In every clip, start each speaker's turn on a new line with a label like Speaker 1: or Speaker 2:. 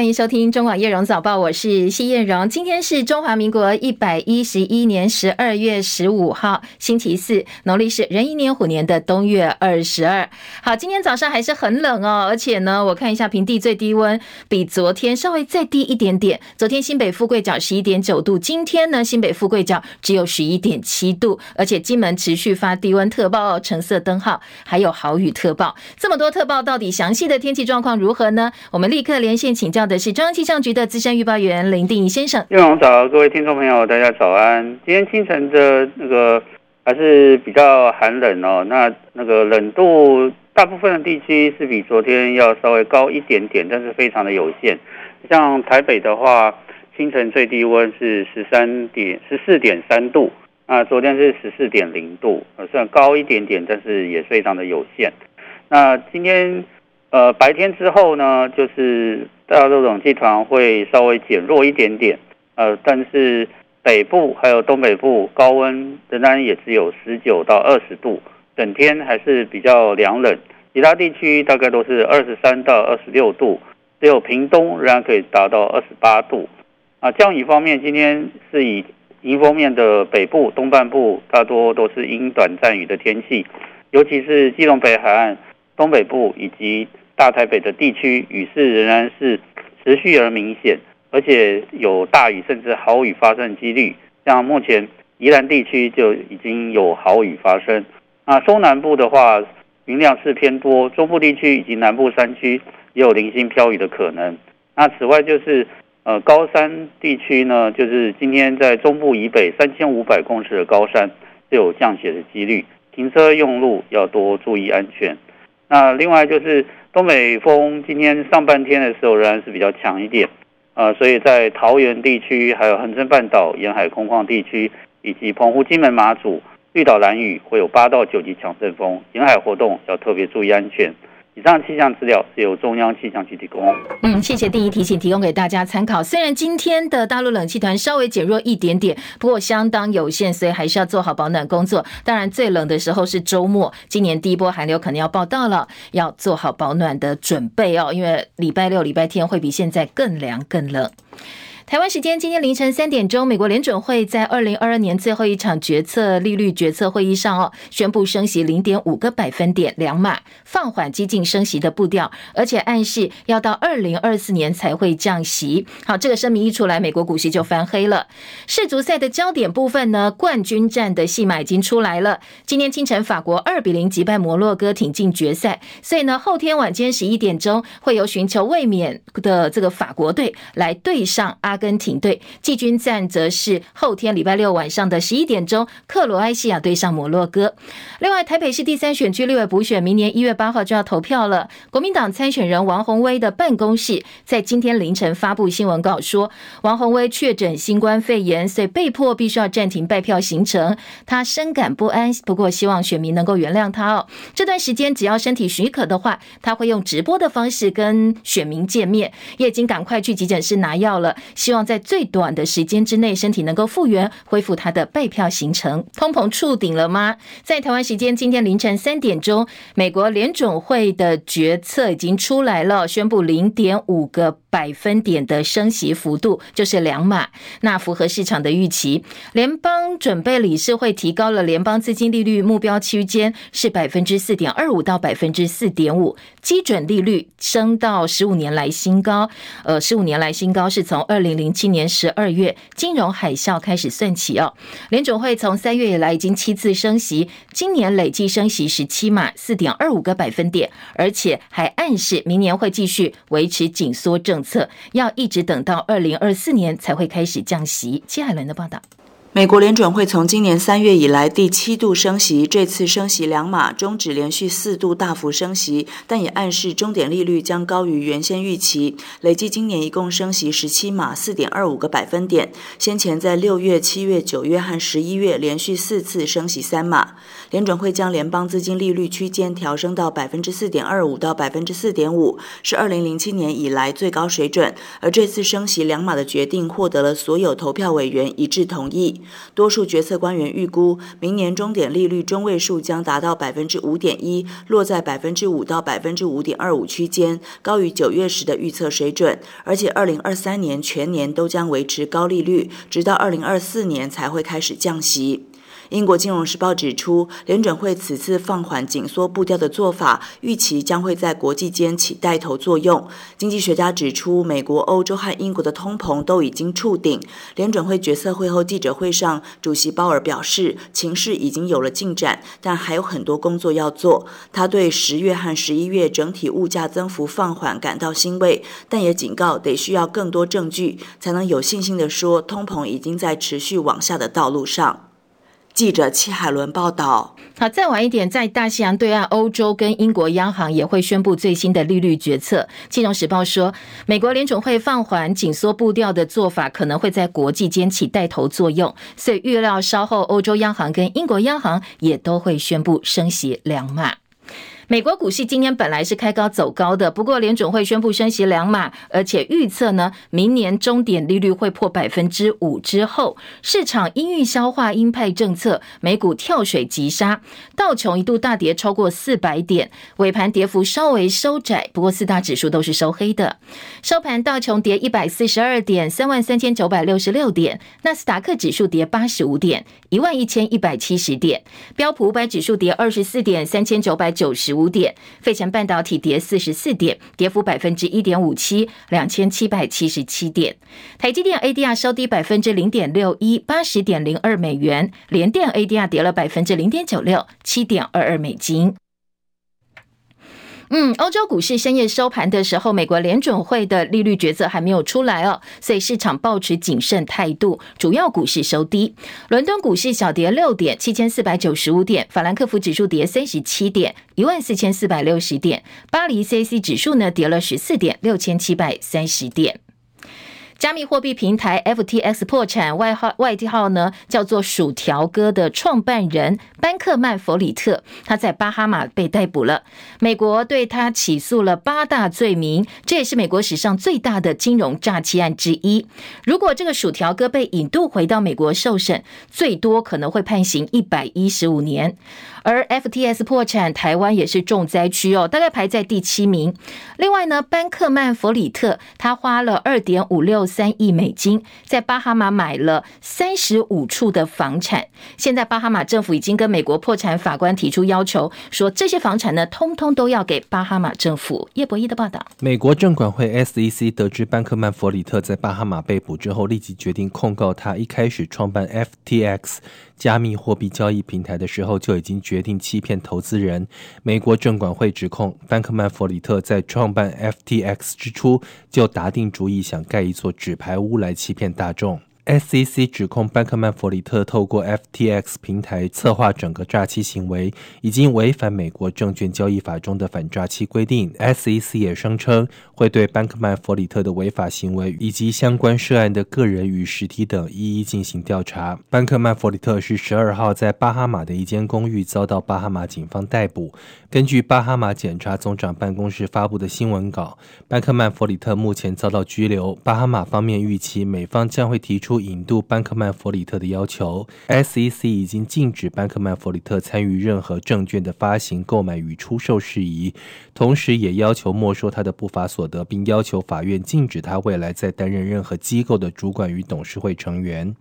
Speaker 1: 欢迎收听中广叶荣早报，我是谢艳荣。今天是中华民国一百一十一年十二月十五号，星期四，农历是壬寅年虎年的冬月二十二。好，今天早上还是很冷哦，而且呢，我看一下平地最低温比昨天稍微再低一点点。昨天新北富贵角十一点九度，今天呢，新北富贵角只有十一点七度，而且金门持续发低温特报哦，橙色灯号，还有豪雨特报。这么多特报，到底详细的天气状况如何呢？我们立刻连线请教的是中央气象局的资深预报员林定仪先生。
Speaker 2: 叶荣早，各位听众朋友，大家早安。今天清晨的那个还是比较寒冷哦，那那个冷度大部分的地区是比昨天要稍微高一点点，但是非常的有限。像台北的话，清晨最低温是十三点十四点三度，那昨天是十四点零度，呃，虽然高一点点，但是也非常的有限。那今天。呃，白天之后呢，就是大陆冷气团会稍微减弱一点点，呃，但是北部还有东北部高温仍然也只有十九到二十度，整天还是比较凉冷。其他地区大概都是二十三到二十六度，只有屏东仍然可以达到二十八度。啊，降雨方面，今天是以迎风面的北部、东半部大多都是阴短暂雨的天气，尤其是基隆北海岸、东北部以及。大台北的地区雨势仍然是持续而明显，而且有大雨甚至豪雨发生几率。像目前宜兰地区就已经有豪雨发生。那中南部的话，云量是偏多，中部地区以及南部山区也有零星飘雨的可能。那此外就是呃高山地区呢，就是今天在中部以北三千五百公尺的高山就有降雪的几率，停车用路要多注意安全。那另外就是。东北风今天上半天的时候仍然是比较强一点，呃，所以在桃园地区、还有恒春半岛沿海空旷地区，以及澎湖、金门、马祖、绿岛、蓝屿会有八到九级强阵风，沿海活动要特别注意安全。以上气象资料是由中央气象局提供。
Speaker 1: 嗯，谢谢第一提醒，提供给大家参考。虽然今天的大陆冷气团稍微减弱一点点，不过相当有限，所以还是要做好保暖工作。当然，最冷的时候是周末，今年第一波寒流可能要报到了，要做好保暖的准备哦。因为礼拜六、礼拜天会比现在更凉、更冷。台湾时间今天凌晨三点钟，美国联准会在二零二二年最后一场决策利率决策会议上哦，宣布升息零点五个百分点两码，放缓激进升息的步调，而且暗示要到二零二四年才会降息。好，这个声明一出来，美国股市就翻黑了。世足赛的焦点部分呢，冠军战的戏码已经出来了。今天清晨，法国二比零击败摩洛哥，挺进决赛。所以呢，后天晚间十一点钟，会有寻求卫冕的这个法国队来对上阿。跟挺队季军战则是后天礼拜六晚上的十一点钟，克罗埃西亚对上摩洛哥。另外，台北市第三选区立委补选明年一月八号就要投票了。国民党参选人王鸿威的办公室在今天凌晨发布新闻稿说，王鸿威确诊新冠肺炎，所以被迫必须要暂停拜票行程。他深感不安，不过希望选民能够原谅他哦。这段时间只要身体许可的话，他会用直播的方式跟选民见面。也已经赶快去急诊室拿药了。希望在最短的时间之内，身体能够复原，恢复他的备票行程。通膨触顶了吗？在台湾时间今天凌晨三点钟，美国联总会的决策已经出来了，宣布零点五个百分点的升息幅度，就是两码。那符合市场的预期。联邦准备理事会提高了联邦资金利率目标区间，是百分之四点二五到百分之四点五，基准利率升到十五年来新高。呃，十五年来新高是从二零。零七年十二月金融海啸开始算起哦，联总会从三月以来已经七次升息，今年累计升息十七码，四点二五个百分点，而且还暗示明年会继续维持紧缩政策，要一直等到二零二四年才会开始降息。接海伦的报道。
Speaker 3: 美国联准会从今年三月以来第七度升息，这次升息两码，终止连续四度大幅升息，但也暗示终点利率将高于原先预期。累计今年一共升息十七码，四点二五个百分点。先前在六月、七月、九月和十一月连续四次升息三码。联准会将联邦资金利率区间调升到百分之四点二五到百分之四点五，是二零零七年以来最高水准。而这次升息两码的决定获得了所有投票委员一致同意。。多数决策官员预估，明年终点利率中位数将达到百分之五点一，落在百分之五到百分之五点二五区间，高于九月时的预测水准。而且，二零二三年全年都将维持高利率，直到二零二四年才会开始降息。英国金融时报指出，联准会此次放缓紧缩步调的做法，预期将会在国际间起带头作用。经济学家指出，美国、欧洲和英国的通膨都已经触顶。联准会决策会后记者会上，主席鲍尔表示，情势已经有了进展，但还有很多工作要做。他对十月和十一月整体物价增幅放缓感到欣慰，但也警告得需要更多证据，才能有信心地说通膨已经在持续往下的道路上。记者戚海伦报道。
Speaker 1: 好，再晚一点，在大西洋对岸，欧洲跟英国央行也会宣布最新的利率决策。金融时报说，美国联总会放缓紧缩步调的做法可能会在国际间起带头作用，所以预料稍后欧洲央行跟英国央行也都会宣布升息两码。美国股市今天本来是开高走高的，不过联准会宣布升息两码，而且预测呢，明年终点利率会破百分之五之后，市场因预消化鹰派政策，美股跳水急杀，道琼一度大跌超过四百点，尾盘跌幅稍微收窄，不过四大指数都是收黑的，收盘道琼跌一百四十二点，三万三千九百六十六点，纳斯达克指数跌八十五点，一万一千一百七十点，标普五百指数跌二十四点，三千九百九十五。点，费城半导体跌四十四点，跌幅百分之一点五七，两千七百七十七点。台积电 ADR 收低百分之零点六一，八十点零二美元。联电 ADR 跌了百分之零点九六，七点二二美金。嗯，欧洲股市深夜收盘的时候，美国联准会的利率决策还没有出来哦，所以市场保持谨慎态度。主要股市收低，伦敦股市小跌六点，七千四百九十五点；法兰克福指数跌三十七点，一万四千四百六十点；巴黎 CAC 指数呢跌了十四点，六千七百三十点。加密货币平台 FTX 破产，外号外号呢叫做“薯条哥”的创办人班克曼弗里特，他在巴哈马被逮捕了。美国对他起诉了八大罪名，这也是美国史上最大的金融诈欺案之一。如果这个薯条哥被引渡回到美国受审，最多可能会判刑一百一十五年。而 FTX 破产，台湾也是重灾区哦，大概排在第七名。另外呢，班克曼弗里特他花了二点五六三亿美金，在巴哈马买了三十五处的房产。现在巴哈马政府已经跟美国破产法官提出要求，说这些房产呢，通通都要给巴哈马政府。叶博弈的报道。
Speaker 4: 美国证管会 SEC 得知班克曼弗里特在巴哈马被捕之后，立即决定控告他。一开始创办 FTX。加密货币交易平台的时候就已经决定欺骗投资人。美国证管会指控班克曼弗里特在创办 FTX 之初就打定主意想盖一座纸牌屋来欺骗大众。SEC 指控班克曼弗里特透过 FTX 平台策划整个诈欺行为，已经违反美国证券交易法中的反诈欺规定。SEC 也声称会对班克曼弗里特的违法行为以及相关涉案的个人与实体等一一进行调查。班克曼弗里特是十二号在巴哈马的一间公寓遭到巴哈马警方逮捕。根据巴哈马检察总长办公室发布的新闻稿，班克曼弗里特目前遭到拘留。巴哈马方面预期美方将会提出。出引渡班克曼弗里特的要求，SEC 已经禁止班克曼弗里特参与任何证券的发行、购买与出售事宜，同时也要求没收他的不法所得，并要求法院禁止他未来再担任任何机构的主管与董事会成员。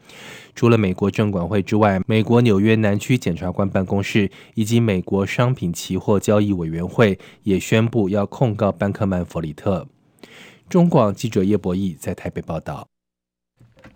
Speaker 4: 除了美国证管会之外，美国纽约南区检察官办公室以及美国商品期货交易委员会也宣布要控告班克曼弗里特。中广记者叶博弈在台北报道。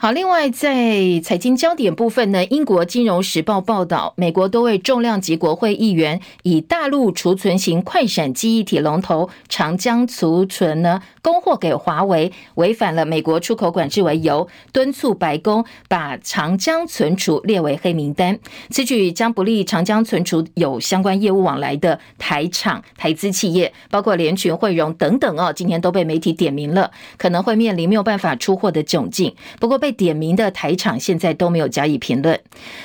Speaker 1: 好，另外在财经焦点部分呢，英国金融时报报道，美国多位重量级国会议员以大陆储存型快闪记忆体龙头长江储存呢供货给华为，违反了美国出口管制为由，敦促白宫把长江存储列为黑名单。此举将不利长江存储有相关业务往来的台厂、台资企业，包括联群、汇融等等哦，今天都被媒体点名了，可能会面临没有办法出货的窘境。不过被被点名的台厂现在都没有加以评论。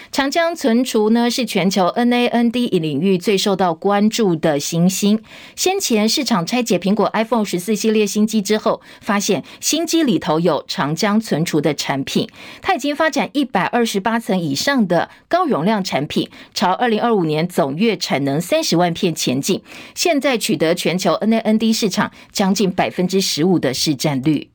Speaker 1: 长江存储呢是全球 NAND 领域最受到关注的新兴。先前市场拆解苹果 iPhone 十四系列新机之后，发现新机里头有长江存储的产品。它已经发展一百二十八层以上的高容量产品，朝二零二五年总月产能三十万片前进。现在取得全球 NAND 市场将近百分之十五的市占率。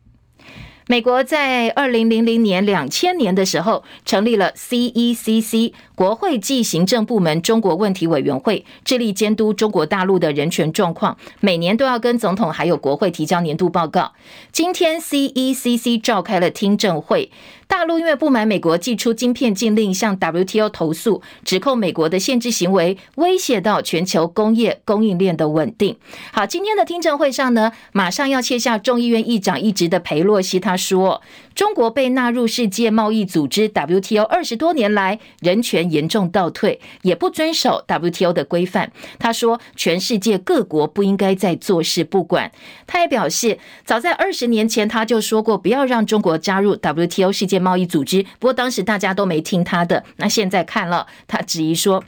Speaker 1: 美国在二零零零年、两千年的时候成立了 CECC 国会暨行政部门中国问题委员会，致力监督中国大陆的人权状况，每年都要跟总统还有国会提交年度报告。今天 CECC 召开了听证会。大陆因为不满美国祭出晶片禁令，向 WTO 投诉，指控美国的限制行为威胁到全球工业供应链的稳定。好，今天的听证会上呢，马上要卸下众议院议长一职的裴洛西他说，中国被纳入世界贸易组织 WTO 二十多年来，人权严重倒退，也不遵守 WTO 的规范。他说，全世界各国不应该再坐视不管。他也表示，早在二十年前他就说过，不要让中国加入 WTO 世界。贸易组织，不过当时大家都没听他的。那现在看了，他质疑说，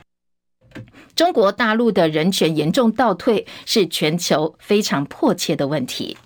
Speaker 1: 中国大陆的人权严重倒退是全球非常迫切的问题。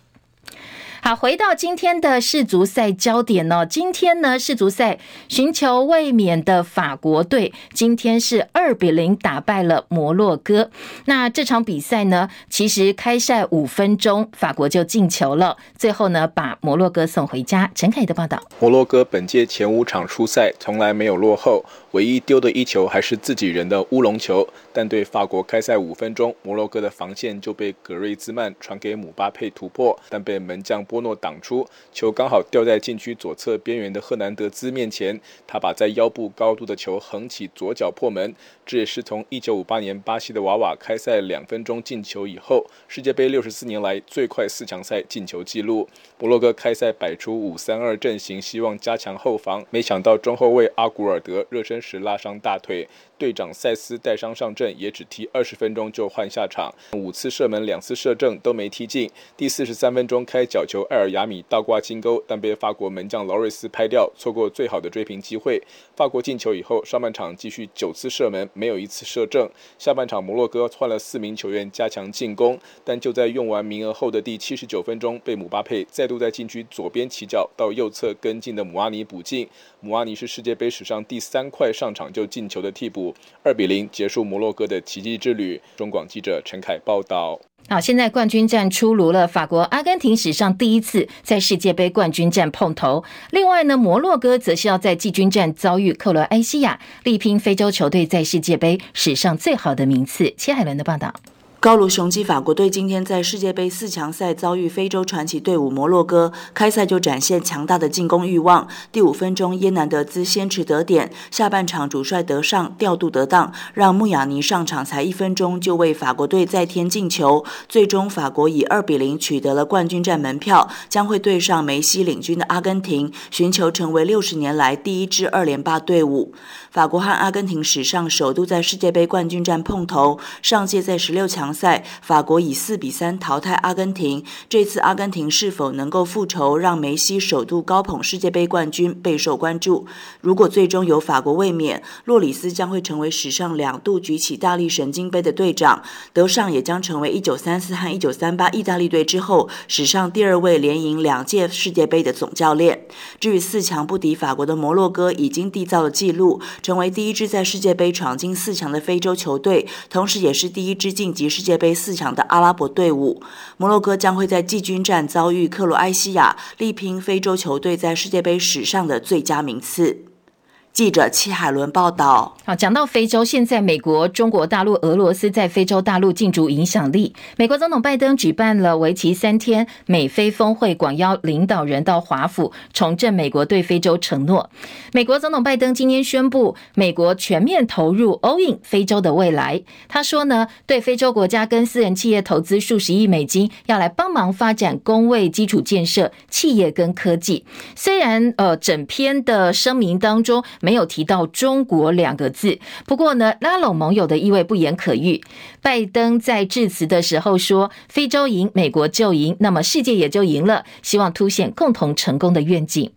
Speaker 1: 好，回到今天的世足赛焦点呢，今天呢世足赛寻求卫冕的法国队，今天是二比零打败了摩洛哥。那这场比赛呢，其实开赛五分钟，法国就进球了，最后呢把摩洛哥送回家。陈凯的报道，
Speaker 5: 摩洛哥本届前五场出赛从来没有落后。唯一丢的一球还是自己人的乌龙球，但对法国开赛五分钟，摩洛哥的防线就被格瑞兹曼传给姆巴佩突破，但被门将波诺挡出，球刚好掉在禁区左侧边缘的赫南德兹面前，他把在腰部高度的球横起左脚破门，这也是从1958年巴西的娃娃开赛两分钟进球以后，世界杯64年来最快四强赛进球纪录。摩洛哥开赛摆出五三二阵型，希望加强后防，没想到中后卫阿古尔德热身是拉伤大腿，队长塞斯带伤上阵，也只踢二十分钟就换下场。五次射门，两次射正都没踢进。第四十三分钟开角球，艾尔亚米倒挂金钩，但被法国门将劳瑞斯拍掉，错过最好的追平机会。法国进球以后，上半场继续九次射门，没有一次射正。下半场摩洛哥换了四名球员加强进攻，但就在用完名额后的第七十九分钟，被姆巴佩再度在禁区左边起脚到右侧跟进的姆阿尼补进。姆阿尼是世界杯史上第三快上场就进球的替补，二比零结束摩洛哥的奇迹之旅。中广记者陈凯报道。
Speaker 1: 好，现在冠军战出炉了，法国、阿根廷史上第一次在世界杯冠军战碰头。另外呢，摩洛哥则是要在季军战遭遇克罗埃西亚，力拼非洲球队在世界杯史上最好的名次。切海伦的报道。
Speaker 3: 高卢雄鸡法国队今天在世界杯四强赛遭遇非洲传奇队伍摩洛哥，开赛就展现强大的进攻欲望。第五分钟，耶南德兹先持得点，下半场主帅德尚调度得当，让穆亚尼上场才一分钟就为法国队再添进球。最终，法国以二比零取得了冠军战门票，将会对上梅西领军的阿根廷，寻求成为六十年来第一支二连霸队伍。法国和阿根廷史上首度在世界杯冠军战碰头，上届在十六强赛，法国以四比三淘汰阿根廷。这次阿根廷是否能够复仇，让梅西首度高捧世界杯冠军备受关注。如果最终由法国卫冕，洛里斯将会成为史上两度举起大力神经杯的队长，德尚也将成为一九三四和一九三八意大利队之后史上第二位连赢两届世界杯的总教练。至于四强不敌法国的摩洛哥，已经缔造了纪录。成为第一支在世界杯闯进四强的非洲球队，同时也是第一支晋级世界杯四强的阿拉伯队伍。摩洛哥将会在季军战遭遇克罗埃西亚，力拼非洲球队在世界杯史上的最佳名次。记者戚海伦报道。
Speaker 1: 好，讲到非洲，现在美国、中国大陆、俄罗斯在非洲大陆竞逐影响力。美国总统拜登举办了为期三天美非峰会，广邀领导人到华府重振美国对非洲承诺。美国总统拜登今天宣布，美国全面投入 all in 非洲的未来。他说呢，对非洲国家跟私人企业投资数十亿美金，要来帮忙发展工位基础建设、企业跟科技。虽然呃，整篇的声明当中。没有提到中国两个字，不过呢，拉拢盟友的意味不言可喻。拜登在致辞的时候说：“非洲赢，美国就赢，那么世界也就赢了。”希望凸显共同成功的愿景。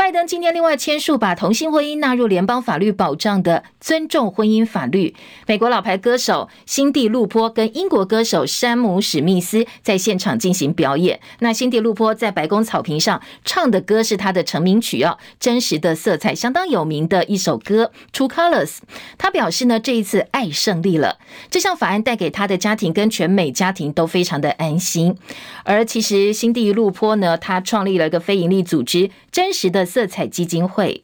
Speaker 1: 拜登今天另外签署把同性婚姻纳入联邦法律保障的尊重婚姻法律。美国老牌歌手辛蒂·路波跟英国歌手山姆·史密斯在现场进行表演。那辛蒂·路波在白宫草坪上唱的歌是他的成名曲哦，真实的色彩相当有名的一首歌《True Colors》。他表示呢，这一次爱胜利了。这项法案带给他的家庭跟全美家庭都非常的安心。而其实辛蒂·路波呢，他创立了一个非营利组织——真实的。色彩基金会，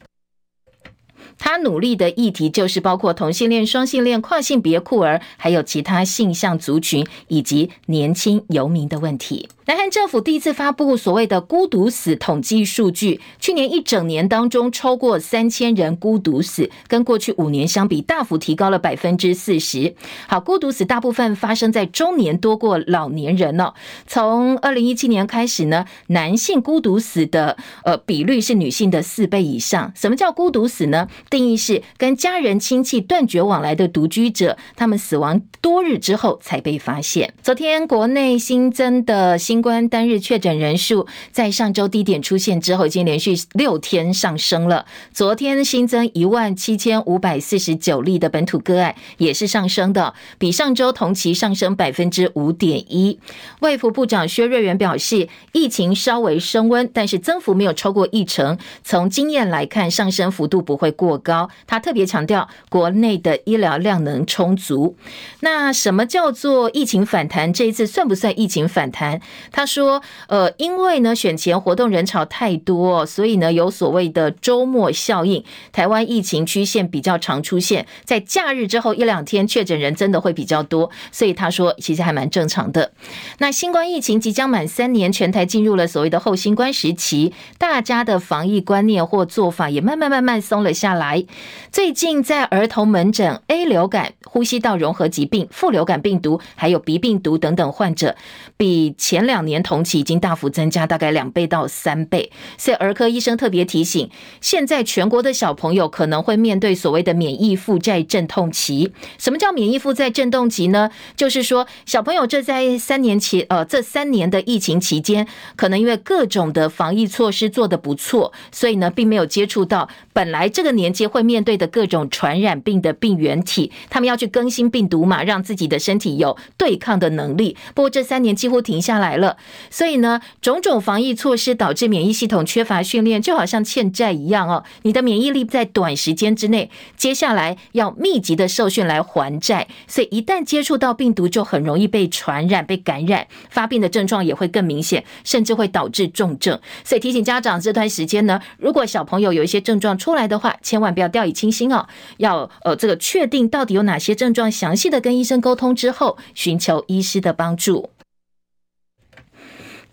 Speaker 1: 他努力的议题就是包括同性恋、双性恋、跨性别、酷儿，还有其他性向族群以及年轻游民的问题。南韩政府第一次发布所谓的孤独死统计数据，去年一整年当中超过三千人孤独死，跟过去五年相比大幅提高了百分之四十。好，孤独死大部分发生在中年多过老年人哦。从二零一七年开始呢，男性孤独死的呃比率是女性的四倍以上。什么叫孤独死呢？定义是跟家人亲戚断绝往来的独居者，他们死亡多日之后才被发现。昨天国内新增的新新冠单日确诊人数在上周低点出现之后，已经连续六天上升了。昨天新增一万七千五百四十九例的本土个案，也是上升的，比上周同期上升百分之五点一。卫福部长薛瑞元表示，疫情稍微升温，但是增幅没有超过一成。从经验来看，上升幅度不会过高。他特别强调，国内的医疗量能充足。那什么叫做疫情反弹？这一次算不算疫情反弹？他说：“呃，因为呢，选前活动人潮太多，所以呢，有所谓的周末效应。台湾疫情曲线比较常出现在假日之后一两天，确诊人真的会比较多。所以他说，其实还蛮正常的。那新冠疫情即将满三年，全台进入了所谓的后新冠时期，大家的防疫观念或做法也慢慢慢慢松了下来。最近在儿童门诊，A 流感、呼吸道融合疾病、副流感病毒，还有鼻病毒等等患者，比前两。”两年同期已经大幅增加，大概两倍到三倍。所以儿科医生特别提醒，现在全国的小朋友可能会面对所谓的免疫负债阵痛期。什么叫免疫负债阵痛期呢？就是说小朋友这在三年期，呃，这三年的疫情期间，可能因为各种的防疫措施做得不错，所以呢，并没有接触到本来这个年纪会面对的各种传染病的病原体。他们要去更新病毒嘛，让自己的身体有对抗的能力。不过这三年几乎停下来了。所以呢，种种防疫措施导致免疫系统缺乏训练，就好像欠债一样哦。你的免疫力在短时间之内，接下来要密集的受训来还债，所以一旦接触到病毒，就很容易被传染、被感染，发病的症状也会更明显，甚至会导致重症。所以提醒家长，这段时间呢，如果小朋友有一些症状出来的话，千万不要掉以轻心哦，要呃这个确定到底有哪些症状，详细的跟医生沟通之后，寻求医师的帮助。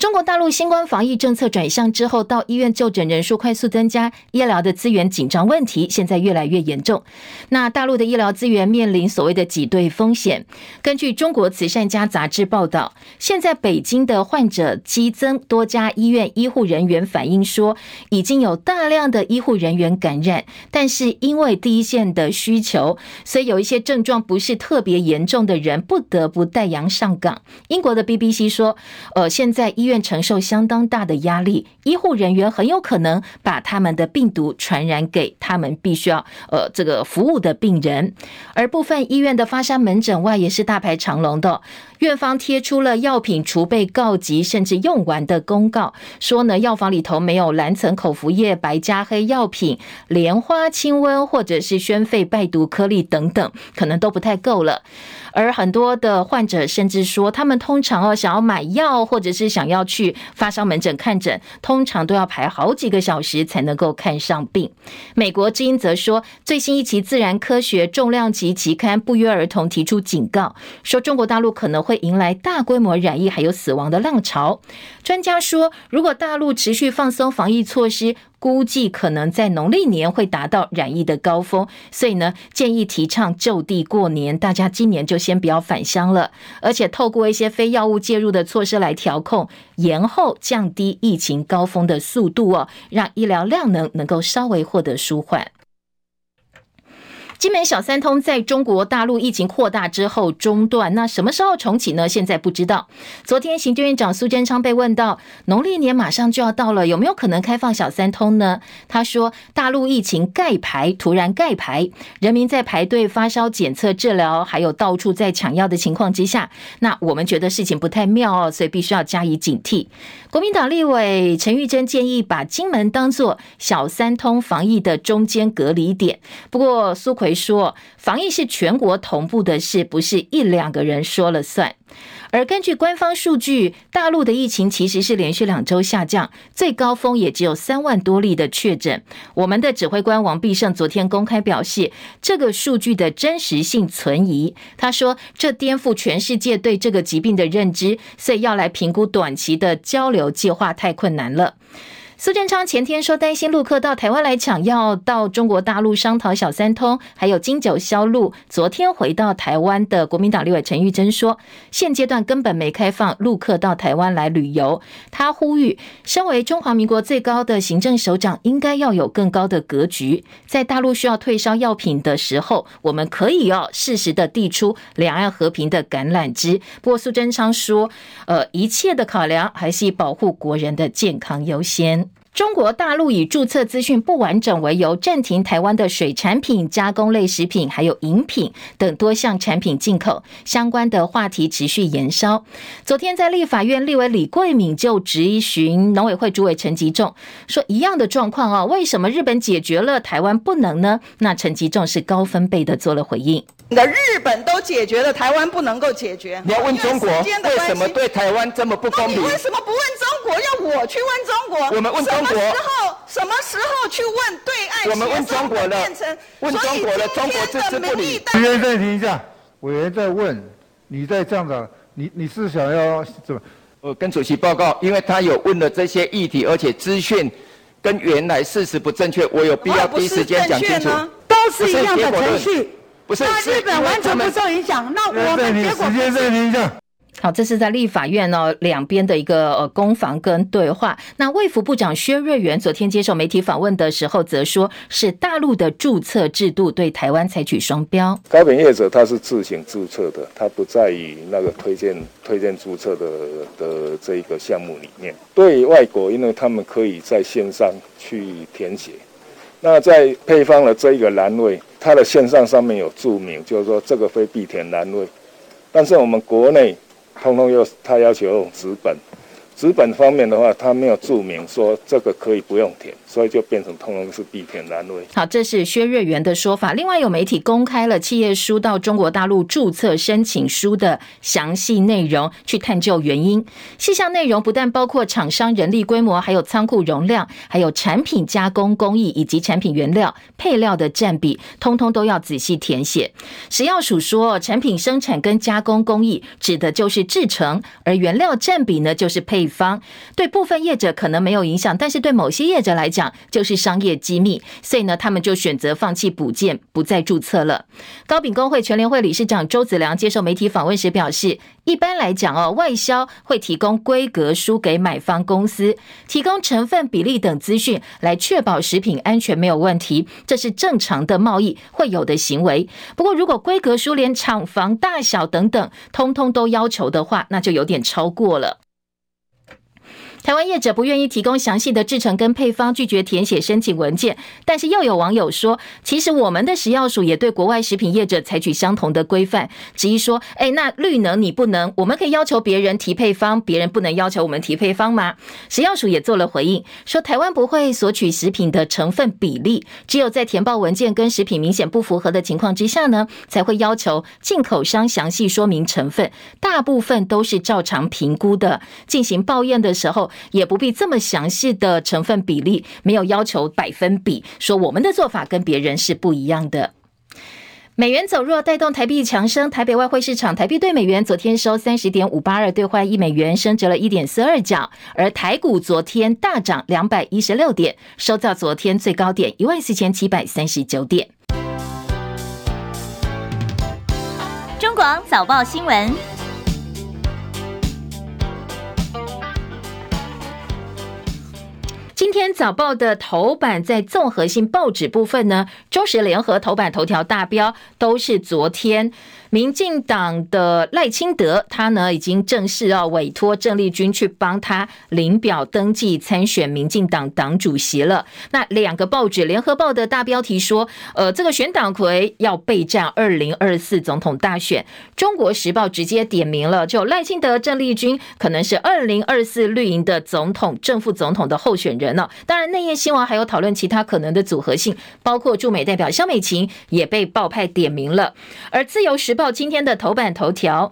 Speaker 1: 中国大陆新冠防疫政策转向之后，到医院就诊人数快速增加，医疗的资源紧张问题现在越来越严重。那大陆的医疗资源面临所谓的挤兑风险。根据中国慈善家杂志报道，现在北京的患者激增，多家医院医护人员反映说，已经有大量的医护人员感染，但是因为第一线的需求，所以有一些症状不是特别严重的人不得不带阳上岗。英国的 BBC 说，呃，现在医院。承受相当大的压力，医护人员很有可能把他们的病毒传染给他们必须要呃这个服务的病人，而部分医院的发烧门诊外也是大排长龙的。院方贴出了药品储备告急，甚至用完的公告，说呢，药房里头没有蓝层口服液、白加黑药品、莲花清瘟或者是宣肺败毒颗粒等等，可能都不太够了。而很多的患者甚至说，他们通常哦想要买药，或者是想要去发烧门诊看诊，通常都要排好几个小时才能够看上病。美国之音则说，最新一期《自然科学》重量级期刊不约而同提出警告，说中国大陆可能会迎来大规模染疫还有死亡的浪潮。专家说，如果大陆持续放松防疫措施，估计可能在农历年会达到染疫的高峰。所以呢，建议提倡就地过年，大家今年就先不要返乡了，而且透过一些非药物介入的措施来调控，延后降低疫情高峰的速度哦，让医疗量能能够稍微获得舒缓。金门小三通在中国大陆疫情扩大之后中断，那什么时候重启呢？现在不知道。昨天行政院长苏贞昌被问到，农历年马上就要到了，有没有可能开放小三通呢？他说，大陆疫情盖牌，突然盖牌，人民在排队发烧检测治疗，还有到处在抢药的情况之下，那我们觉得事情不太妙哦，所以必须要加以警惕。国民党立委陈玉珍建议把金门当作小三通防疫的中间隔离点，不过苏奎说，防疫是全国同步的事，不是一两个人说了算。而根据官方数据，大陆的疫情其实是连续两周下降，最高峰也只有三万多例的确诊。我们的指挥官王必胜昨天公开表示，这个数据的真实性存疑。他说，这颠覆全世界对这个疾病的认知，所以要来评估短期的交流计划太困难了。苏贞昌前天说担心陆客到台湾来抢药，到中国大陆商讨小三通，还有金九销路。昨天回到台湾的国民党立委陈玉珍说，现阶段根本没开放陆客到台湾来旅游。他呼吁，身为中华民国最高的行政首长，应该要有更高的格局。在大陆需要退烧药品的时候，我们可以要适时的递出两岸和平的橄榄枝。不过苏贞昌说，呃，一切的考量还是以保护国人的健康优先。中国大陆以注册资讯不完整为由，暂停台湾的水产品、加工类食品，还有饮品等多项产品进口，相关的话题持续延烧。昨天在立法院，立委李桂敏就质询农委会主委陈吉仲，说一样的状况啊，为什么日本解决了，台湾不能呢？那陈吉仲是高分贝的做了回应。
Speaker 6: 你的日本都解决了，台湾不能够解决。
Speaker 7: 你要问中国为什么对台湾这么不公平？
Speaker 6: 你为什么不问中国？要我去问中国？
Speaker 7: 我们问中国。什么时候？什么时候去问对岸？我们问中国了。问中国了，中国支持不理。
Speaker 8: 委员暂停一下，委员在问，你在这样的，你你是想要怎么？
Speaker 7: 我跟主席报告，因为他有问了这些议题，而且资讯跟原来事实不正确，我有必要第一时间讲清楚。
Speaker 6: 都是一样的程序。
Speaker 7: 不是，
Speaker 6: 那日本完全不受影响。那我们结果
Speaker 8: 时间暂停一下。
Speaker 1: 好，这是在立法院呢两边的一个呃攻防跟对话。那卫福部长薛瑞元昨天接受媒体访问的时候，则说是大陆的注册制度对台湾采取双标。
Speaker 9: 高品业者他是自行注册的，他不在于那个推荐推荐注册的的这一个项目里面。对外国，因为他们可以在线上去填写。那在配方的这一个栏位，它的线上上面有注明，就是说这个非必填栏位，但是我们国内通通要他要求资本。纸本方面的话，他没有注明说这个可以不用填，所以就变成通通是必填栏位。
Speaker 1: 好，这是薛瑞元的说法。另外有媒体公开了企业输到中国大陆注册申请书的详细内容，去探究原因。细项内容不但包括厂商人力规模，还有仓库容量，还有产品加工工艺以及产品原料配料的占比，通通都要仔细填写。食药署说，产品生产跟加工工艺指的就是制成，而原料占比呢，就是配。地方对部分业者可能没有影响，但是对某些业者来讲就是商业机密，所以呢，他们就选择放弃补件，不再注册了。高饼工会全联会理事长周子良接受媒体访问时表示，一般来讲哦，外销会提供规格书给买方公司，提供成分比例等资讯，来确保食品安全没有问题，这是正常的贸易会有的行为。不过，如果规格书连厂房大小等等，通通都要求的话，那就有点超过了。台湾业者不愿意提供详细的制成跟配方，拒绝填写申请文件。但是又有网友说，其实我们的食药署也对国外食品业者采取相同的规范。质疑说，哎，那绿能你不能，我们可以要求别人提配方，别人不能要求我们提配方吗？食药署也做了回应，说台湾不会索取食品的成分比例，只有在填报文件跟食品明显不符合的情况之下呢，才会要求进口商详细说明成分。大部分都是照常评估的，进行报验的时候。也不必这么详细的成分比例，没有要求百分比，说我们的做法跟别人是不一样的。美元走弱带动台币强升，台北外汇市场台币兑美元昨天收三十点五八二兑换一美元，升值了一点四二角。而台股昨天大涨两百一十六点，收到昨天最高点一万四千七百三十九点。
Speaker 10: 中广早报新闻。
Speaker 1: 今天早报的头版在综合性报纸部分呢，中时联合头版头条大标都是昨天。民进党的赖清德，他呢已经正式要委托郑丽君去帮他领表登记参选民进党党主席了。那两个报纸，联合报的大标题说，呃，这个选党魁要备战二零二四总统大选。中国时报直接点名了，就赖清德、郑丽君可能是二零二四绿营的总统、正副总统的候选人呢。当然，内页新闻还有讨论其他可能的组合性，包括驻美代表萧美琴也被报派点名了，而自由时报。到今天的头版头条。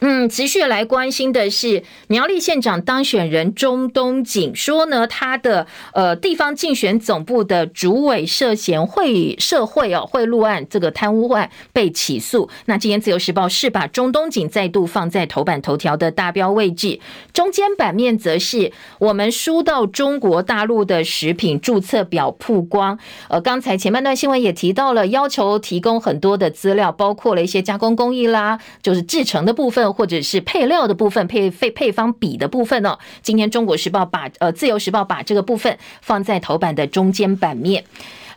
Speaker 1: 嗯，持续来关心的是苗栗县长当选人钟东锦说呢，他的呃地方竞选总部的主委涉嫌贿社会哦贿赂案，这个贪污案被起诉。那今天自由时报是把钟东锦再度放在头版头条的大标位置，中间版面则是我们输到中国大陆的食品注册表曝光。呃，刚才前半段新闻也提到了，要求提供很多的资料，包括了一些加工工艺啦，就是制成的部部分。或者是配料的部分，配配配方比的部分呢？今天中国时报把呃自由时报把这个部分放在头版的中间版面。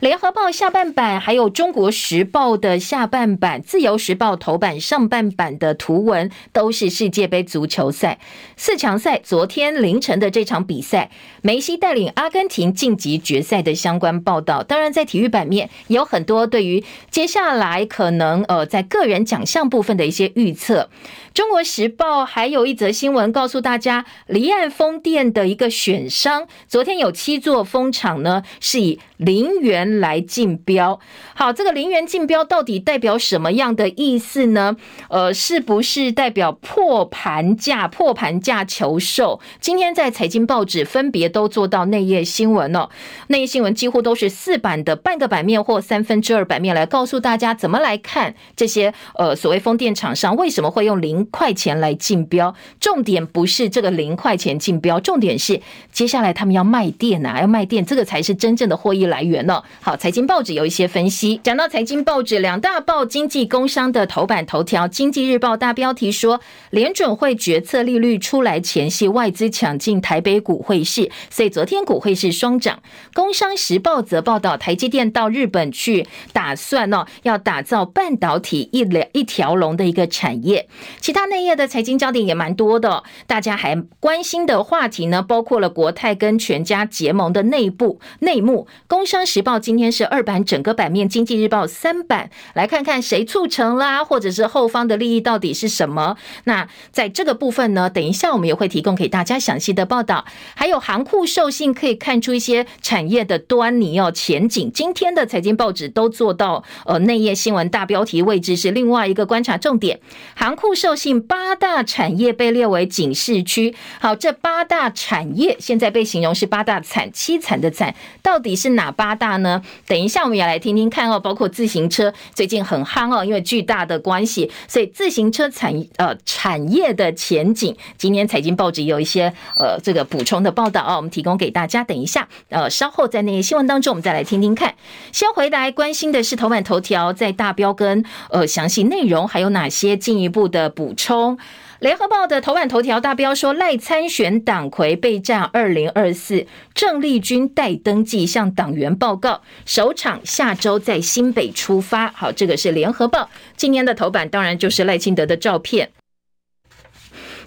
Speaker 1: 联合报下半版，还有中国时报的下半版，自由时报头版上半版的图文都是世界杯足球赛四强赛。昨天凌晨的这场比赛，梅西带领阿根廷晋级决赛的相关报道。当然，在体育版面有很多对于接下来可能呃在个人奖项部分的一些预测。中国时报还有一则新闻告诉大家，离岸风电的一个选商，昨天有七座风场呢，是以零元来竞标。好，这个零元竞标到底代表什么样的意思呢？呃，是不是代表破盘价、破盘价求售？今天在财经报纸分别都做到内页新闻哦，内页新闻几乎都是四版的半个版面或三分之二版面来告诉大家怎么来看这些呃所谓风电厂商为什么会用零。块钱来竞标，重点不是这个零块钱竞标，重点是接下来他们要卖电啊，要卖电，这个才是真正的获益来源呢。好，财经报纸有一些分析，讲到财经报纸两大报，经济工商的头版头条，经济日报大标题说，联准会决策利率出来前夕，外资抢进台北股汇市，所以昨天股汇市双涨。工商时报则报道，台积电到日本去，打算呢要打造半导体一两一条龙的一个产业。其他内页的财经焦点也蛮多的，大家还关心的话题呢，包括了国泰跟全家结盟的内部内幕。工商时报今天是二版整个版面，经济日报三版，来看看谁促成啦，或者是后方的利益到底是什么？那在这个部分呢，等一下我们也会提供给大家详细的报道。还有行库授信可以看出一些产业的端倪哦，前景。今天的财经报纸都做到呃内页新闻大标题位置是另外一个观察重点，行库授信。八大产业被列为警示区。好，这八大产业现在被形容是八大惨，凄惨的惨，到底是哪八大呢？等一下我们也来听听看哦。包括自行车最近很夯哦，因为巨大的关系，所以自行车产呃产业的前景，今天财经报纸有一些呃这个补充的报道啊，我们提供给大家。等一下呃稍后在那些新闻当中，我们再来听听看。先回来关心的是头版头条，在大标跟呃详细内容还有哪些进一步的补。补充，联合报的头版头条大标说赖参选党魁备战二零二四，郑丽君待登记向党员报告，首场下周在新北出发。好，这个是联合报今年的头版，当然就是赖清德的照片。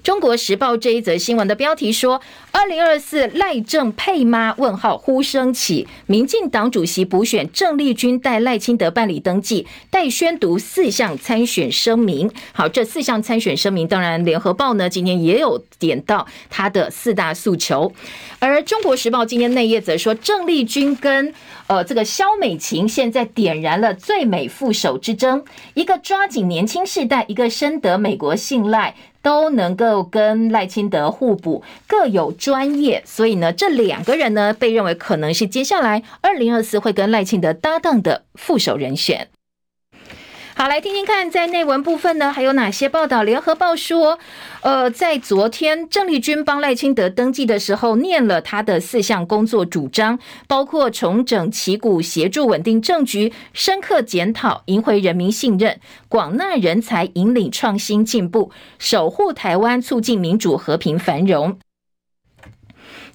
Speaker 1: 中国时报这一则新闻的标题说：“二零二四赖政配吗？问号呼声起，民进党主席补选，郑丽君带赖清德办理登记，待宣读四项参选声明。好，这四项参选声明，当然联合报呢今天也有点到他的四大诉求，而中国时报今天内页则说，郑丽君跟呃这个萧美琴现在点燃了最美副手之争，一个抓紧年轻世代，一个深得美国信赖。”都能够跟赖清德互补，各有专业，所以呢，这两个人呢，被认为可能是接下来二零二四会跟赖清德搭档的副手人选。好，来听听看，在内文部分呢，还有哪些报道？联合报说，呃，在昨天郑丽君帮赖清德登记的时候，念了他的四项工作主张，包括重整旗鼓，协助稳定政局，深刻检讨，赢回人民信任，广纳人才，引领创新进步，守护台湾，促进民主和平繁荣。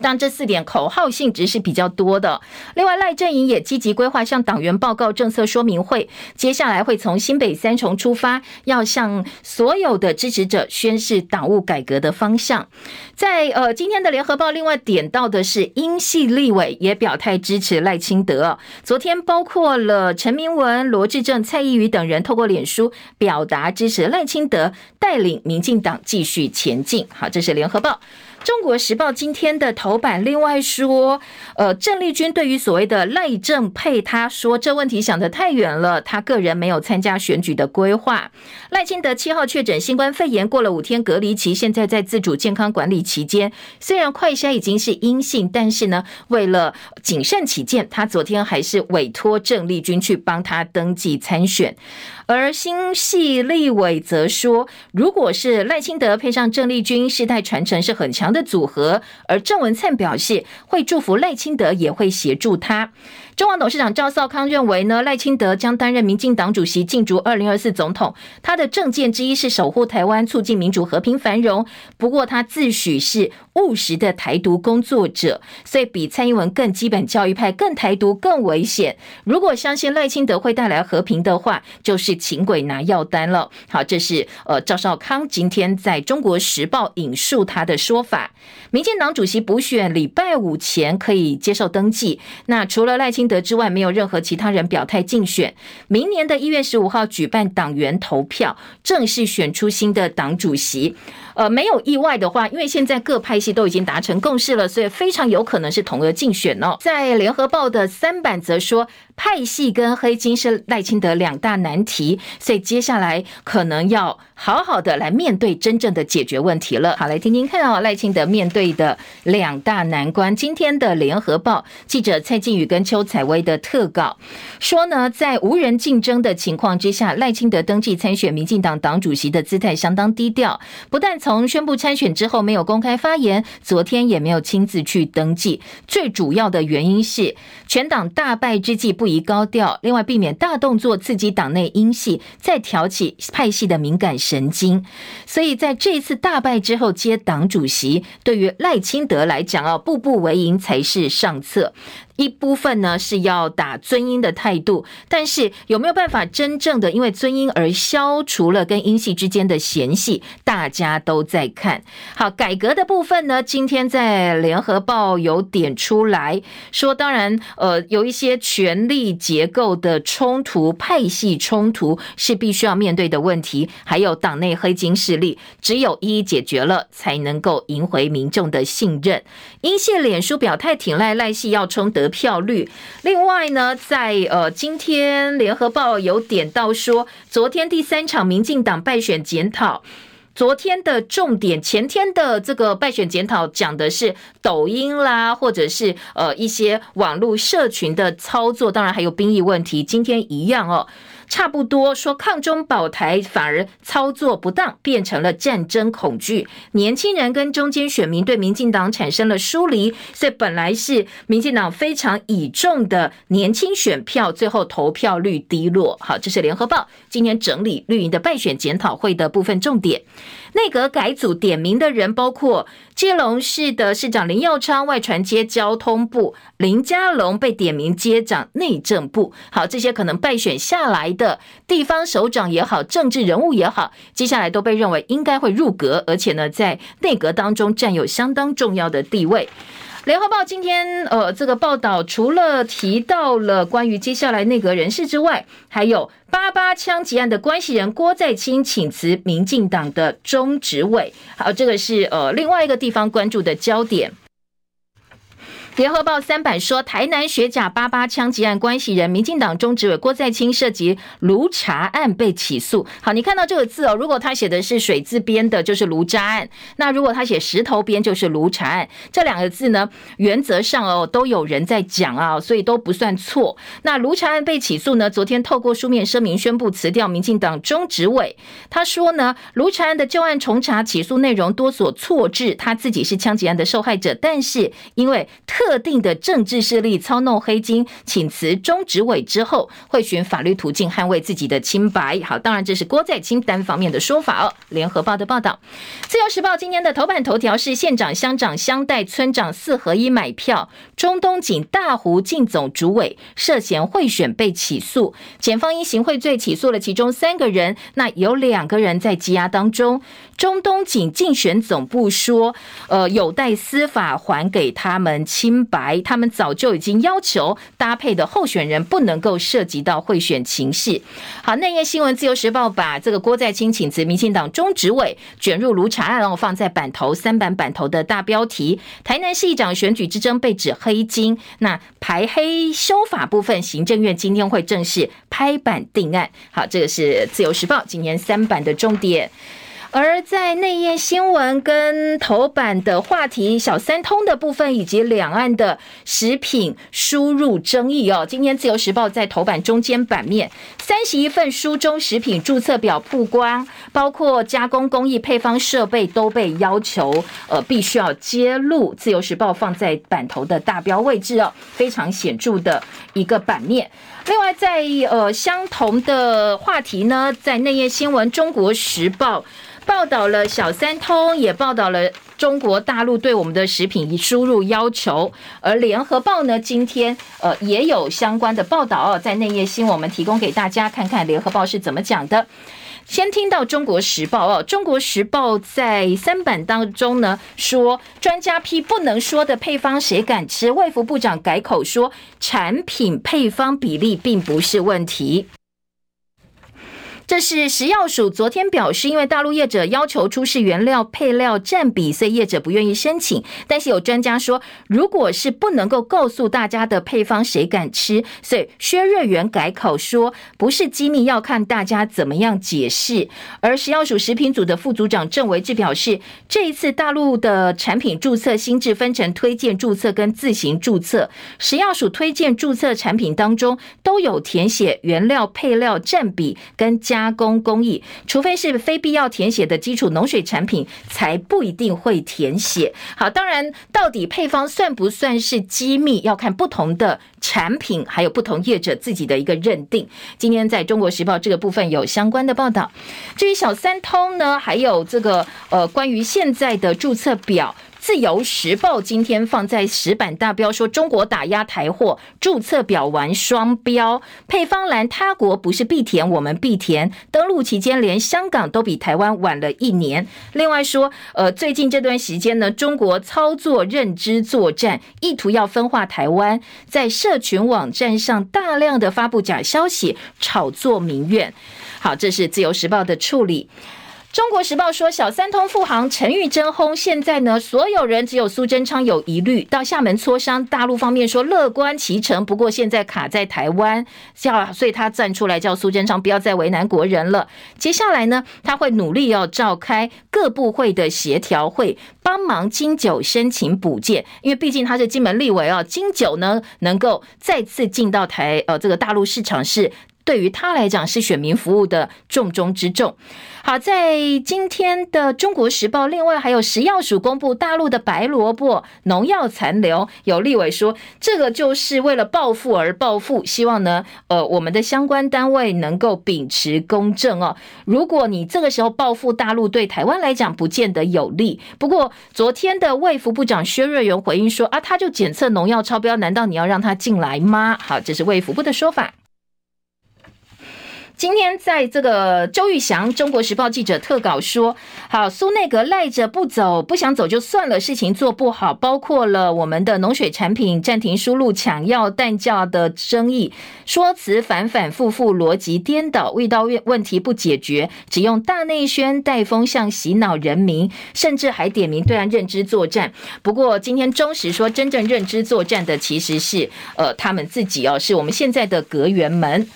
Speaker 1: 但，这四点口号性质是比较多的。另外，赖阵营也积极规划向党员报告政策说明会，接下来会从新北三重出发，要向所有的支持者宣示党务改革的方向。在呃今天的联合报，另外点到的是英系立委也表态支持赖清德。昨天包括了陈明文、罗志政、蔡易余等人透过脸书表达支持赖清德带领民进党继续前进。好，这是联合报。中国时报今天的头版，另外说，呃，郑丽君对于所谓的赖正配，他说这问题想得太远了，他个人没有参加选举的规划。赖清德七号确诊新冠肺炎，过了五天隔离期，现在在自主健康管理期间，虽然快筛已经是阴性，但是呢，为了谨慎起见，他昨天还是委托郑丽君去帮他登记参选。而新系立委则说，如果是赖清德配上郑丽君，世代传承是很强的组合。而郑文灿表示，会祝福赖清德，也会协助他。中网董事长赵少康认为呢，赖清德将担任民进党主席，竞逐二零二四总统。他的政见之一是守护台湾，促进民主和平繁荣。不过他自诩是务实的台独工作者，所以比蔡英文更基本教育派，更台独，更危险。如果相信赖清德会带来和平的话，就是请鬼拿药单了。好，这是呃赵少康今天在中国时报引述他的说法。民进党主席补选礼拜五前可以接受登记。那除了赖清德之外，没有任何其他人表态竞选。明年的一月十五号举办党员投票，正式选出新的党主席。呃，没有意外的话，因为现在各派系都已经达成共识了，所以非常有可能是同额竞选哦。在联合报的三版则说，派系跟黑金是赖清德两大难题，所以接下来可能要好好的来面对真正的解决问题了。好，来听听看哦，赖清德面对对的两大难关。今天的联合报记者蔡靖宇跟邱采薇的特稿说呢，在无人竞争的情况之下，赖清德登记参选民进党党主席的姿态相当低调，不但从宣布参选之后没有公开发言，昨天也没有亲自去登记。最主要的原因是全党大败之际不宜高调，另外避免大动作刺激党内英系，再挑起派系的敏感神经。所以在这次大败之后接党主席，对于赖清德来讲啊，步步为营才是上策。一部分呢是要打尊英的态度，但是有没有办法真正的因为尊英而消除了跟英系之间的嫌隙？大家都在看。好，改革的部分呢，今天在联合报有点出来说，当然，呃，有一些权力结构的冲突、派系冲突是必须要面对的问题，还有党内黑金势力，只有一一解决了，才能够赢回民众的信任。英系脸书表态挺赖赖系要冲德票率。另外呢，在呃今天联合报有点到说，昨天第三场民进党败选检讨，昨天的重点，前天的这个败选检讨讲的是抖音啦，或者是呃一些网络社群的操作，当然还有兵役问题。今天一样哦。差不多说抗中保台反而操作不当，变成了战争恐惧。年轻人跟中间选民对民进党产生了疏离，所以本来是民进党非常倚重的年轻选票，最后投票率低落。好，这是联合报今天整理绿营的败选检讨会的部分重点。内阁改组点名的人包括基隆市的市长林耀昌，外传接交通部；林佳龙被点名接掌内政部。好，这些可能败选下来的地方首长也好，政治人物也好，接下来都被认为应该会入阁，而且呢，在内阁当中占有相当重要的地位。联合报今天呃，这个报道除了提到了关于接下来内阁人事之外，还有八八枪击案的关系人郭在清请辞民进党的中执委，好，这个是呃另外一个地方关注的焦点。联合报三版说，台南学甲八八枪击案关系人，民进党中执委郭在清涉及卢查案被起诉。好，你看到这个字哦，如果他写的是水字边的，就是卢渣案；那如果他写石头边，就是卢查案。这两个字呢，原则上哦都有人在讲啊，所以都不算错。那卢查案被起诉呢，昨天透过书面声明宣布辞掉民进党中执委。他说呢，卢查案的旧案重查起诉内容多所错置，他自己是枪击案的受害者，但是因为特特定的政治势力操弄黑金，请辞中执委之后，会寻法律途径捍卫自己的清白。好，当然这是郭在清单方面的说法哦。联合报的报道，自由时报今天的头版头条是县长、乡长、乡代、村长四合一买票，中东锦大湖竞总主委涉嫌贿选被起诉，检方因行贿罪起诉了其中三个人，那有两个人在羁押当中。中东锦竞选总部说，呃，有待司法还给他们清清白。他们早就已经要求搭配的候选人不能够涉及到贿选情势。好，内页新闻，自由时报把这个郭在清请辞民进党中执委卷入卢查案，然后放在版头三版版头的大标题。台南市议长选举之争被指黑金，那排黑修法部分，行政院今天会正式拍板定案。好，这个是自由时报今年三版的重点。而在内页新闻跟头版的话题，小三通的部分以及两岸的食品输入争议哦，今天自由时报在头版中间版面，三十一份书中食品注册表曝光，包括加工工艺、配方设备都被要求呃必须要揭露。自由时报放在版头的大标位置哦，非常显著的一个版面。另外在呃相同的话题呢，在内页新闻，中国时报。报道了小三通，也报道了中国大陆对我们的食品输入要求。而联合报呢，今天呃也有相关的报道哦，在内页新闻我们提供给大家看看，联合报是怎么讲的。先听到中国时报哦，中国时报在三版当中呢说，专家批不能说的配方谁敢吃？卫福部长改口说，产品配方比例并不是问题。这是食药署昨天表示，因为大陆业者要求出示原料配料占比，所以业者不愿意申请。但是有专家说，如果是不能够告诉大家的配方，谁敢吃？所以薛瑞元改口说，不是机密，要看大家怎么样解释。而食药署食品组的副组长郑维志表示，这一次大陆的产品注册新制分成推荐注册跟自行注册，食药署推荐注册产品当中都有填写原料配料占比跟加。加工工艺，除非是非必要填写的基础农水产品，才不一定会填写。好，当然，到底配方算不算是机密，要看不同的产品，还有不同业者自己的一个认定。今天在中国时报这个部分有相关的报道。至于小三通呢，还有这个呃，关于现在的注册表。自由时报今天放在石板大标说，中国打压台货，注册表玩双标，配方栏他国不是必填，我们必填。登录期间连香港都比台湾晚了一年。另外说，呃，最近这段时间呢，中国操作认知作战，意图要分化台湾，在社群网站上大量的发布假消息，炒作民怨。好，这是自由时报的处理。中国时报说，小三通复航，陈玉珍轰。现在呢，所有人只有苏贞昌有疑虑，到厦门磋商。大陆方面说乐观其成，不过现在卡在台湾，叫所以他站出来叫苏贞昌不要再为难国人了。接下来呢，他会努力要召开各部会的协调会，帮忙金九申请补件，因为毕竟他是金门立委啊，金九呢能够再次进到台呃这个大陆市场是。对于他来讲是选民服务的重中之重。好，在今天的《中国时报》，另外还有食药署公布大陆的白萝卜农药残留，有立委说这个就是为了报复而报复，希望呢，呃，我们的相关单位能够秉持公正哦。如果你这个时候报复大陆，对台湾来讲不见得有利。不过昨天的卫福部长薛瑞元回应说啊，他就检测农药超标，难道你要让他进来吗？好，这是卫福部的说法。今天在这个周玉祥《中国时报》记者特稿说，好，苏内阁赖着不走，不想走就算了，事情做不好，包括了我们的农水产品暂停输入、抢药弹价的争议，说辞反反复复，逻辑颠倒，遇到问题不解决，只用大内宣带风向洗脑人民，甚至还点名对岸认知作战。不过今天中时说，真正认知作战的其实是呃他们自己哦，是我们现在的阁员们。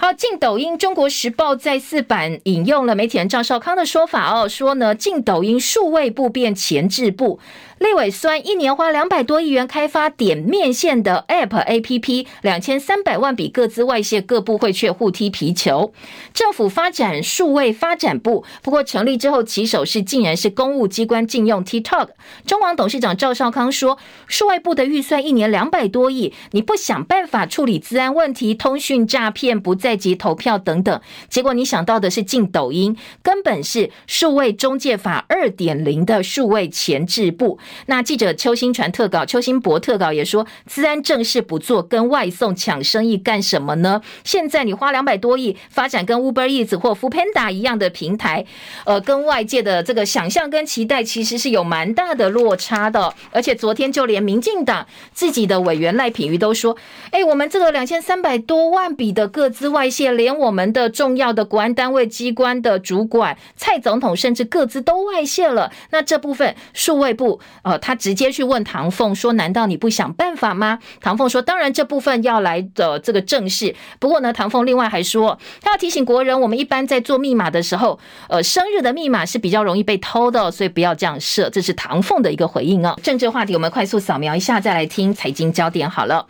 Speaker 1: 好，进抖音，《中国时报》在四版引用了媒体人赵少康的说法哦，说呢，进抖音数位部变前置部。立委酸一年花两百多亿元开发点面线的 App APP，两千三百万笔各资外泄，各部会却互踢皮球。政府发展数位发展部，不过成立之后起手是竟然是公务机关禁用 TikTok。中网董事长赵少康说，数位部的预算一年两百多亿，你不想办法处理治安问题、通讯诈骗、不在籍投票等等，结果你想到的是进抖音，根本是数位中介法二点零的数位前置部。那记者邱新传特稿，邱新博特稿也说，资安正事不做，跟外送抢生意干什么呢？现在你花两百多亿发展跟 Uber Eats 或 f o o Panda 一样的平台，呃，跟外界的这个想象跟期待其实是有蛮大的落差的。而且昨天就连民进党自己的委员赖品妤都说，哎，我们这个两千三百多万笔的各资外泄，连我们的重要的国安单位机关的主管蔡总统甚至各资都外泄了。那这部分数位部。呃，他直接去问唐凤说：“难道你不想办法吗？”唐凤说：“当然，这部分要来的这个正式。不过呢，唐凤另外还说，他要提醒国人，我们一般在做密码的时候，呃，生日的密码是比较容易被偷的，所以不要这样设。”这是唐凤的一个回应哦。政治话题，我们快速扫描一下，再来听财经焦点好了。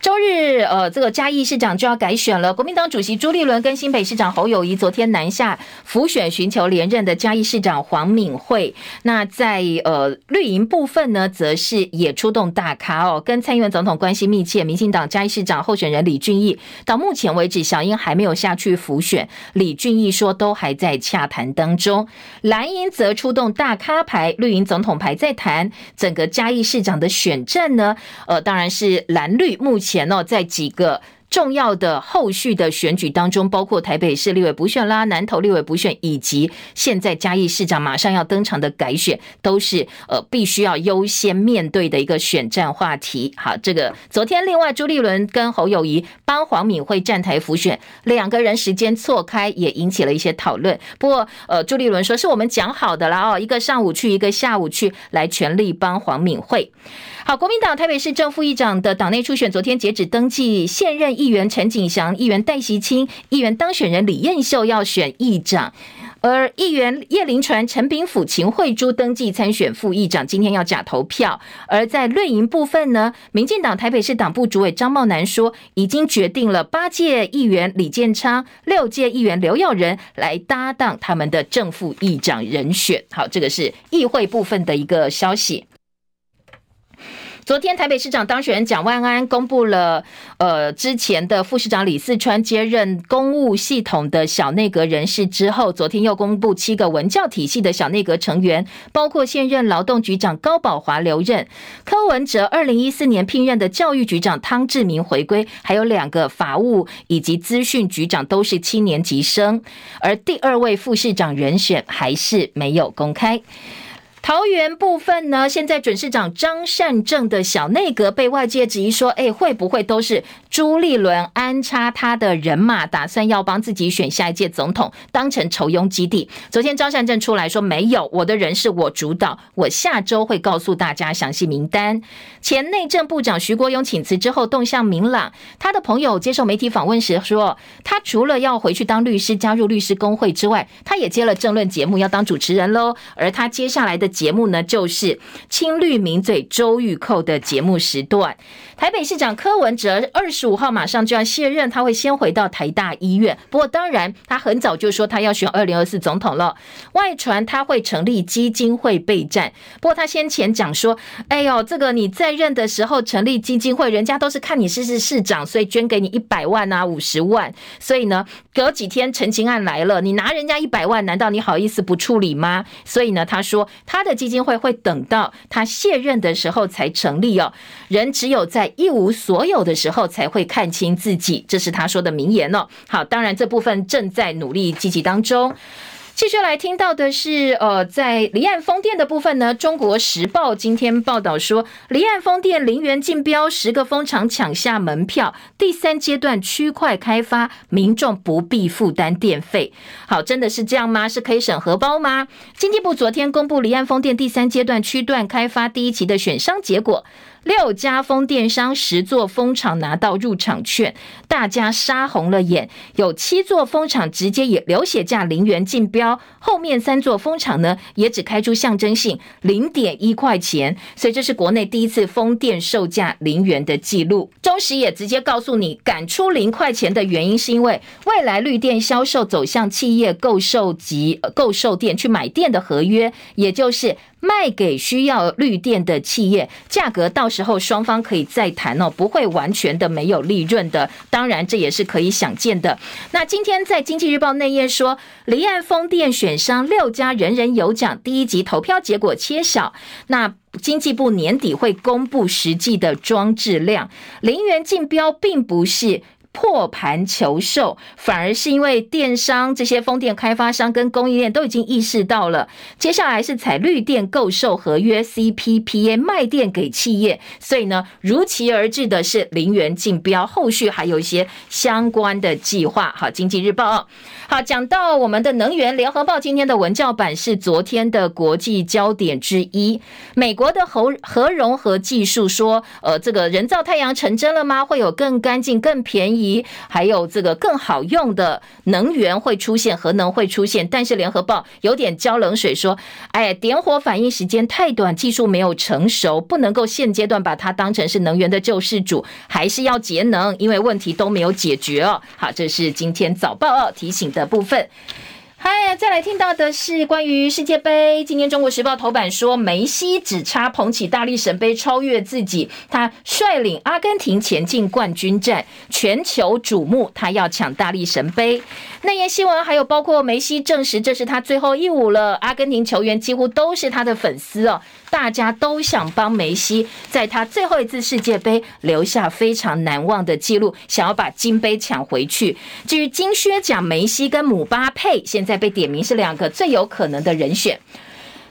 Speaker 1: 周日，呃，这个嘉义市长就要改选了。国民党主席朱立伦跟新北市长侯友谊昨天南下辅选，寻求连任的嘉义市长黄敏惠。那在呃绿营部分呢，则是也出动大咖哦，跟蔡英文总统关系密切。民进党嘉义市长候选人李俊毅，到目前为止，小英还没有下去辅选。李俊毅说，都还在洽谈当中。蓝营则出动大咖牌，绿营总统牌在谈。整个嘉义市长的选战呢，呃，当然是蓝绿目前。前哦，在几个重要的后续的选举当中，包括台北市立委补选啦、南投立委补选，以及现在嘉义市长马上要登场的改选，都是呃必须要优先面对的一个选战话题。好，这个昨天另外朱立伦跟侯友谊帮黄敏惠站台辅选，两个人时间错开，也引起了一些讨论。不过呃，朱立伦说是我们讲好的啦哦，一个上午去，一个下午去，来全力帮黄敏惠。好，国民党台北市政副议长的党内初选，昨天截止登记，现任议员陈景祥、议员戴锡清、议员当选人李彦秀要选议长，而议员叶林传、陈炳甫、秦慧珠登记参选副议长，今天要假投票。而在绿营部分呢，民进党台北市党部主委张茂南说，已经决定了八届议员李建昌、六届议员刘耀仁来搭档他们的正副议长人选。好，这个是议会部分的一个消息。昨天台北市长当选人蒋万安公布了，呃，之前的副市长李四川接任公务系统的小内阁人士之后，昨天又公布七个文教体系的小内阁成员，包括现任劳动局长高宝华留任，柯文哲二零一四年聘任的教育局长汤志明回归，还有两个法务以及资讯局长都是七年级生，而第二位副市长人选还是没有公开。桃园部分呢，现在准市长张善政的小内阁被外界质疑说，哎，会不会都是朱立伦安插他的人马，打算要帮自己选下一届总统，当成酬庸基地？昨天张善政出来说，没有，我的人是我主导，我下周会告诉大家详细名单。前内政部长徐国勇请辞之后，动向明朗。他的朋友接受媒体访问时说，他除了要回去当律师，加入律师公会之外，他也接了政论节目，要当主持人喽。而他接下来的。节目呢，就是青绿名嘴周玉蔻的节目时段。台北市长柯文哲二十五号马上就要卸任，他会先回到台大医院。不过，当然他很早就说他要选二零二四总统了。外传他会成立基金会备战。不过他先前讲说：“哎呦，这个你在任的时候成立基金会，人家都是看你是是市长，所以捐给你一百万啊，五十万。所以呢，隔几天陈情案来了，你拿人家一百万，难道你好意思不处理吗？所以呢，他说他他的基金会会等到他卸任的时候才成立哦。人只有在一无所有的时候才会看清自己，这是他说的名言哦。好，当然这部分正在努力积极当中。继续来听到的是，呃，在离岸风电的部分呢，《中国时报》今天报道说，离岸风电零元竞标，十个风场抢下门票，第三阶段区块开发，民众不必负担电费。好，真的是这样吗？是可以省荷包吗？经济部昨天公布离岸风电第三阶段区段开发第一期的选商结果。六家风电商十座风场拿到入场券，大家杀红了眼。有七座风场直接以流血价零元竞标，后面三座风场呢也只开出象征性零点一块钱，所以这是国内第一次风电售价零元的记录。中时也直接告诉你，敢出零块钱的原因是因为未来绿电销售走向企业购售及购售电去买电的合约，也就是。卖给需要绿电的企业，价格到时候双方可以再谈哦，不会完全的没有利润的。当然，这也是可以想见的。那今天在经济日报内页说，离岸风电选商六家人人有奖，第一集投票结果揭晓。那经济部年底会公布实际的装置量，零元竞标并不是。破盘求售，反而是因为电商这些风电开发商跟供应链都已经意识到了，接下来是采绿电购售合约 CPPA 卖电给企业，所以呢，如期而至的是零元竞标，后续还有一些相关的计划。好，经济日报。好，讲到我们的能源，联合报今天的文教版是昨天的国际焦点之一。美国的核核融合技术说，呃，这个人造太阳成真了吗？会有更干净、更便宜，还有这个更好用的能源会出现，核能会出现。但是联合报有点浇冷水，说，哎，点火反应时间太短，技术没有成熟，不能够现阶段把它当成是能源的救世主，还是要节能，因为问题都没有解决哦。好，这是今天早报提醒的部分。哎，再来听到的是关于世界杯。今天《中国时报》头版说，梅西只差捧起大力神杯超越自己，他率领阿根廷前进冠军战，全球瞩目。他要抢大力神杯。内页新闻还有包括梅西证实这是他最后一舞了，阿根廷球员几乎都是他的粉丝哦。大家都想帮梅西在他最后一次世界杯留下非常难忘的记录，想要把金杯抢回去。至于金靴奖，梅西跟姆巴佩现在被点名是两个最有可能的人选。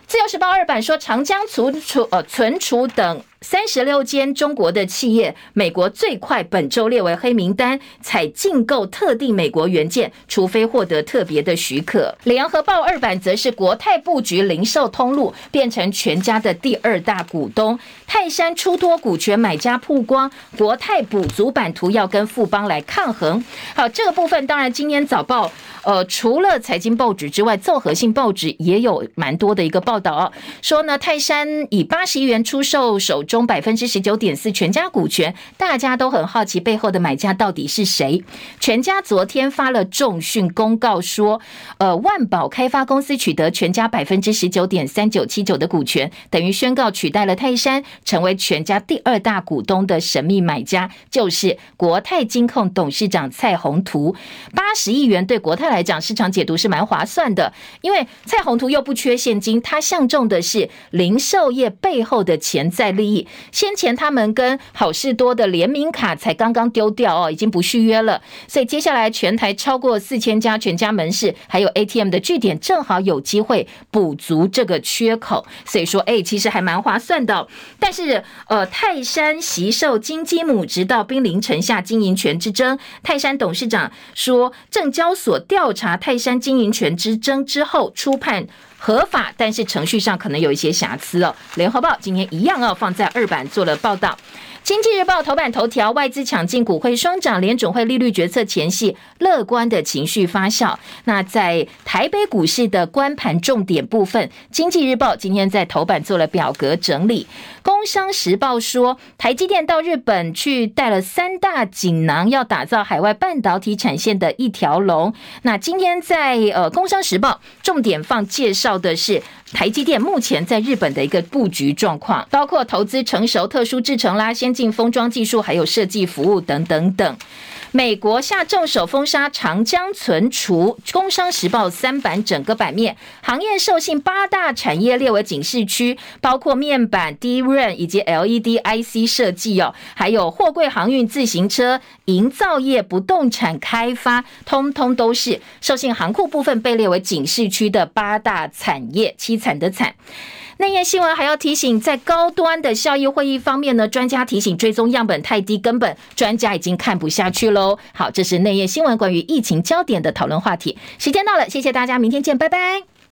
Speaker 1: 自由时报二版说，长江存储呃存储等。三十六间中国的企业，美国最快本周列为黑名单，采禁购特定美国元件，除非获得特别的许可。联合报二版则是国泰布局零售通路，变成全家的第二大股东。泰山出脱股权买家曝光，国泰补足版图要跟富邦来抗衡。好，这个部分当然今天早报呃除了财经报纸之外，综合性报纸也有蛮多的一个报道哦，说呢泰山以八十亿元出售手中百分之十九点四全家股权，大家都很好奇背后的买家到底是谁。全家昨天发了重讯公告说，呃，万宝开发公司取得全家百分之十九点三九七九的股权，等于宣告取代了泰山，成为全家第二大股东的神秘买家，就是国泰金控董事长蔡宏图。八十亿元对国泰来讲，市场解读是蛮划算的，因为蔡宏图又不缺现金，他相中的是零售业背后的潜在利益。先前他们跟好事多的联名卡才刚刚丢掉哦，已经不续约了，所以接下来全台超过四千家全家门市还有 ATM 的据点，正好有机会补足这个缺口。所以说，哎，其实还蛮划算的。但是，呃，泰山惜售金鸡母，直到兵临城下经营权之争。泰山董事长说，证交所调查泰山经营权之争之后，初判。合法，但是程序上可能有一些瑕疵哦。联合报今天一样哦放在二版做了报道。经济日报头版头条：外资抢进股汇双涨，联准会利率决策前夕，乐观的情绪发酵。那在台北股市的观盘重点部分，经济日报今天在头版做了表格整理。工商时报说，台积电到日本去带了三大锦囊，要打造海外半导体产线的一条龙。那今天在呃工商时报重点放介绍的是。台积电目前在日本的一个布局状况，包括投资成熟特殊制程啦、先进封装技术，还有设计服务等等等。美国下重手封杀长江存储，《工商时报》三版整个版面，行业授信八大产业列为警示区，包括面板、DRAM 以及 LED IC 设计哦，还有货柜航运、自行车、营造业、不动产开发，通通都是授信行库部分被列为警示区的八大产业，惨的惨。内页新闻还要提醒，在高端的效益会议方面呢，专家提醒追踪样本太低，根本专家已经看不下去喽。好，这是内页新闻关于疫情焦点的讨论话题。时间到了，谢谢大家，明天见，拜拜。